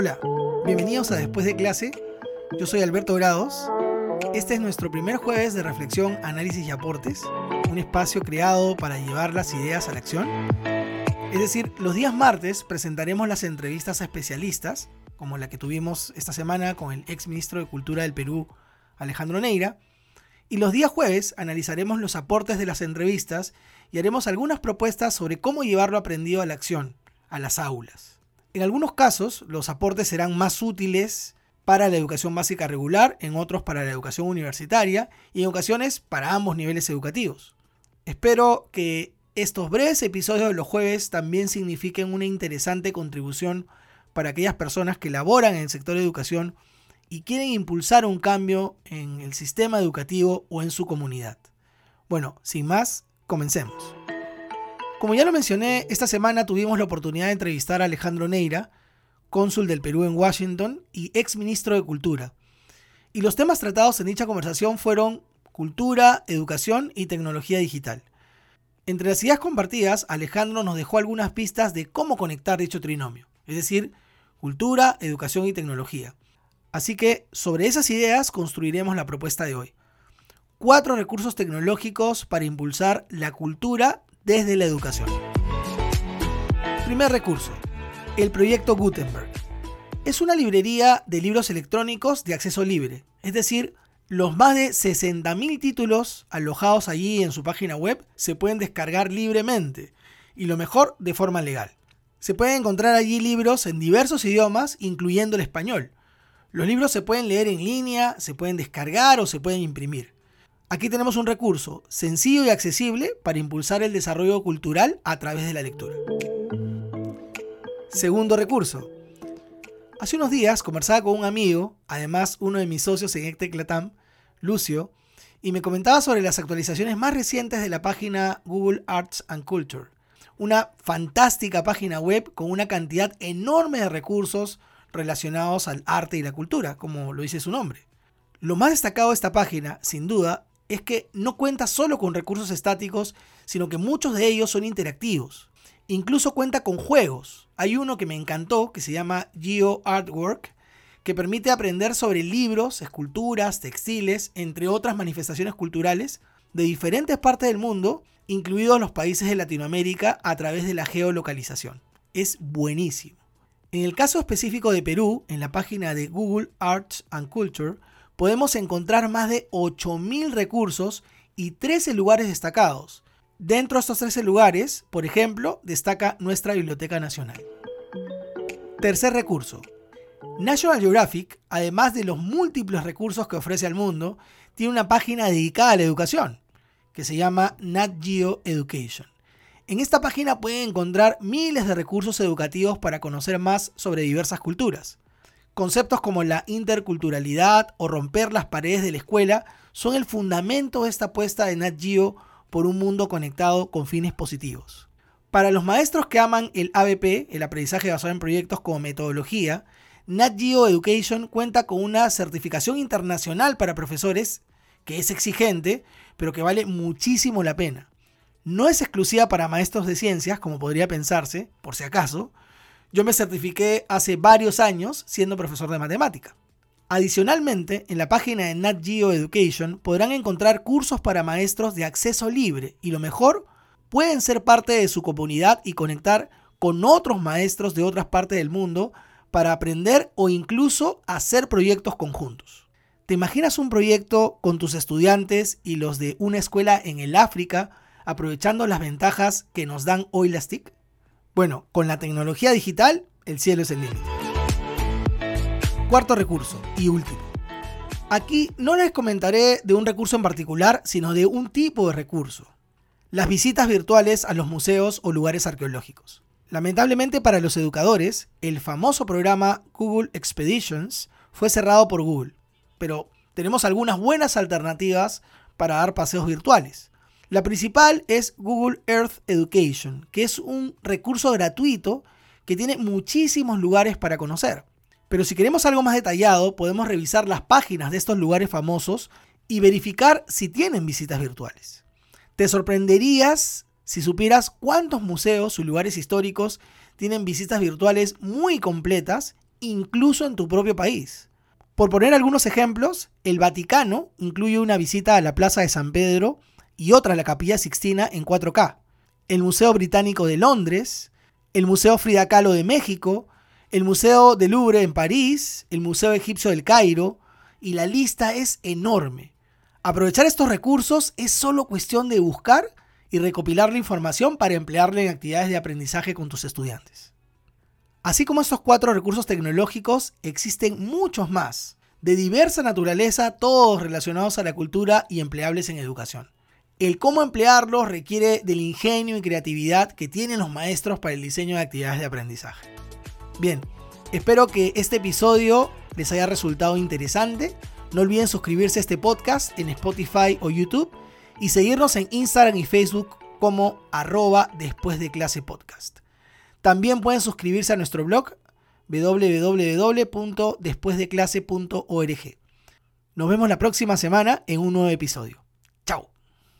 Hola, bienvenidos a Después de clase. Yo soy Alberto Grados. Este es nuestro primer jueves de reflexión, análisis y aportes, un espacio creado para llevar las ideas a la acción. Es decir, los días martes presentaremos las entrevistas a especialistas, como la que tuvimos esta semana con el ex ministro de Cultura del Perú, Alejandro Neira, y los días jueves analizaremos los aportes de las entrevistas y haremos algunas propuestas sobre cómo llevar lo aprendido a la acción, a las aulas. En algunos casos, los aportes serán más útiles para la educación básica regular, en otros para la educación universitaria y en ocasiones para ambos niveles educativos. Espero que estos breves episodios de los jueves también signifiquen una interesante contribución para aquellas personas que laboran en el sector de educación y quieren impulsar un cambio en el sistema educativo o en su comunidad. Bueno, sin más, comencemos. Como ya lo mencioné, esta semana tuvimos la oportunidad de entrevistar a Alejandro Neira, cónsul del Perú en Washington y ex ministro de Cultura. Y los temas tratados en dicha conversación fueron cultura, educación y tecnología digital. Entre las ideas compartidas, Alejandro nos dejó algunas pistas de cómo conectar dicho trinomio, es decir, cultura, educación y tecnología. Así que sobre esas ideas construiremos la propuesta de hoy. Cuatro recursos tecnológicos para impulsar la cultura desde la educación. Primer recurso, el proyecto Gutenberg. Es una librería de libros electrónicos de acceso libre, es decir, los más de 60.000 títulos alojados allí en su página web se pueden descargar libremente y lo mejor de forma legal. Se pueden encontrar allí libros en diversos idiomas, incluyendo el español. Los libros se pueden leer en línea, se pueden descargar o se pueden imprimir. Aquí tenemos un recurso sencillo y accesible para impulsar el desarrollo cultural a través de la lectura. Segundo recurso. Hace unos días conversaba con un amigo, además uno de mis socios en Ecteclatam, Lucio, y me comentaba sobre las actualizaciones más recientes de la página Google Arts and Culture. Una fantástica página web con una cantidad enorme de recursos relacionados al arte y la cultura, como lo dice su nombre. Lo más destacado de esta página, sin duda, es que no cuenta solo con recursos estáticos, sino que muchos de ellos son interactivos. Incluso cuenta con juegos. Hay uno que me encantó, que se llama Geo Artwork, que permite aprender sobre libros, esculturas, textiles, entre otras manifestaciones culturales de diferentes partes del mundo, incluidos los países de Latinoamérica, a través de la geolocalización. Es buenísimo. En el caso específico de Perú, en la página de Google Arts and Culture, podemos encontrar más de 8.000 recursos y 13 lugares destacados. Dentro de estos 13 lugares, por ejemplo, destaca nuestra Biblioteca Nacional. Tercer recurso. National Geographic, además de los múltiples recursos que ofrece al mundo, tiene una página dedicada a la educación, que se llama Nat Geo Education. En esta página pueden encontrar miles de recursos educativos para conocer más sobre diversas culturas. Conceptos como la interculturalidad o romper las paredes de la escuela son el fundamento de esta apuesta de Nat Geo por un mundo conectado con fines positivos. Para los maestros que aman el ABP, el aprendizaje basado en proyectos como metodología, Nat Geo Education cuenta con una certificación internacional para profesores que es exigente, pero que vale muchísimo la pena. No es exclusiva para maestros de ciencias, como podría pensarse, por si acaso, yo me certifiqué hace varios años siendo profesor de matemática. Adicionalmente, en la página de Nat Geo Education podrán encontrar cursos para maestros de acceso libre y lo mejor, pueden ser parte de su comunidad y conectar con otros maestros de otras partes del mundo para aprender o incluso hacer proyectos conjuntos. ¿Te imaginas un proyecto con tus estudiantes y los de una escuela en el África aprovechando las ventajas que nos dan hoy las TIC? Bueno, con la tecnología digital, el cielo es el límite. Cuarto recurso y último. Aquí no les comentaré de un recurso en particular, sino de un tipo de recurso. Las visitas virtuales a los museos o lugares arqueológicos. Lamentablemente para los educadores, el famoso programa Google Expeditions fue cerrado por Google, pero tenemos algunas buenas alternativas para dar paseos virtuales. La principal es Google Earth Education, que es un recurso gratuito que tiene muchísimos lugares para conocer. Pero si queremos algo más detallado, podemos revisar las páginas de estos lugares famosos y verificar si tienen visitas virtuales. Te sorprenderías si supieras cuántos museos y lugares históricos tienen visitas virtuales muy completas incluso en tu propio país. Por poner algunos ejemplos, el Vaticano incluye una visita a la Plaza de San Pedro y otra la Capilla Sixtina en 4K. El Museo Británico de Londres, el Museo Frida Kahlo de México, el Museo del Louvre en París, el Museo Egipcio del Cairo, y la lista es enorme. Aprovechar estos recursos es solo cuestión de buscar y recopilar la información para emplearla en actividades de aprendizaje con tus estudiantes. Así como estos cuatro recursos tecnológicos, existen muchos más, de diversa naturaleza, todos relacionados a la cultura y empleables en educación. El cómo emplearlos requiere del ingenio y creatividad que tienen los maestros para el diseño de actividades de aprendizaje. Bien, espero que este episodio les haya resultado interesante. No olviden suscribirse a este podcast en Spotify o YouTube y seguirnos en Instagram y Facebook como arroba después de clase podcast. También pueden suscribirse a nuestro blog www.despuesdeclase.org. Nos vemos la próxima semana en un nuevo episodio.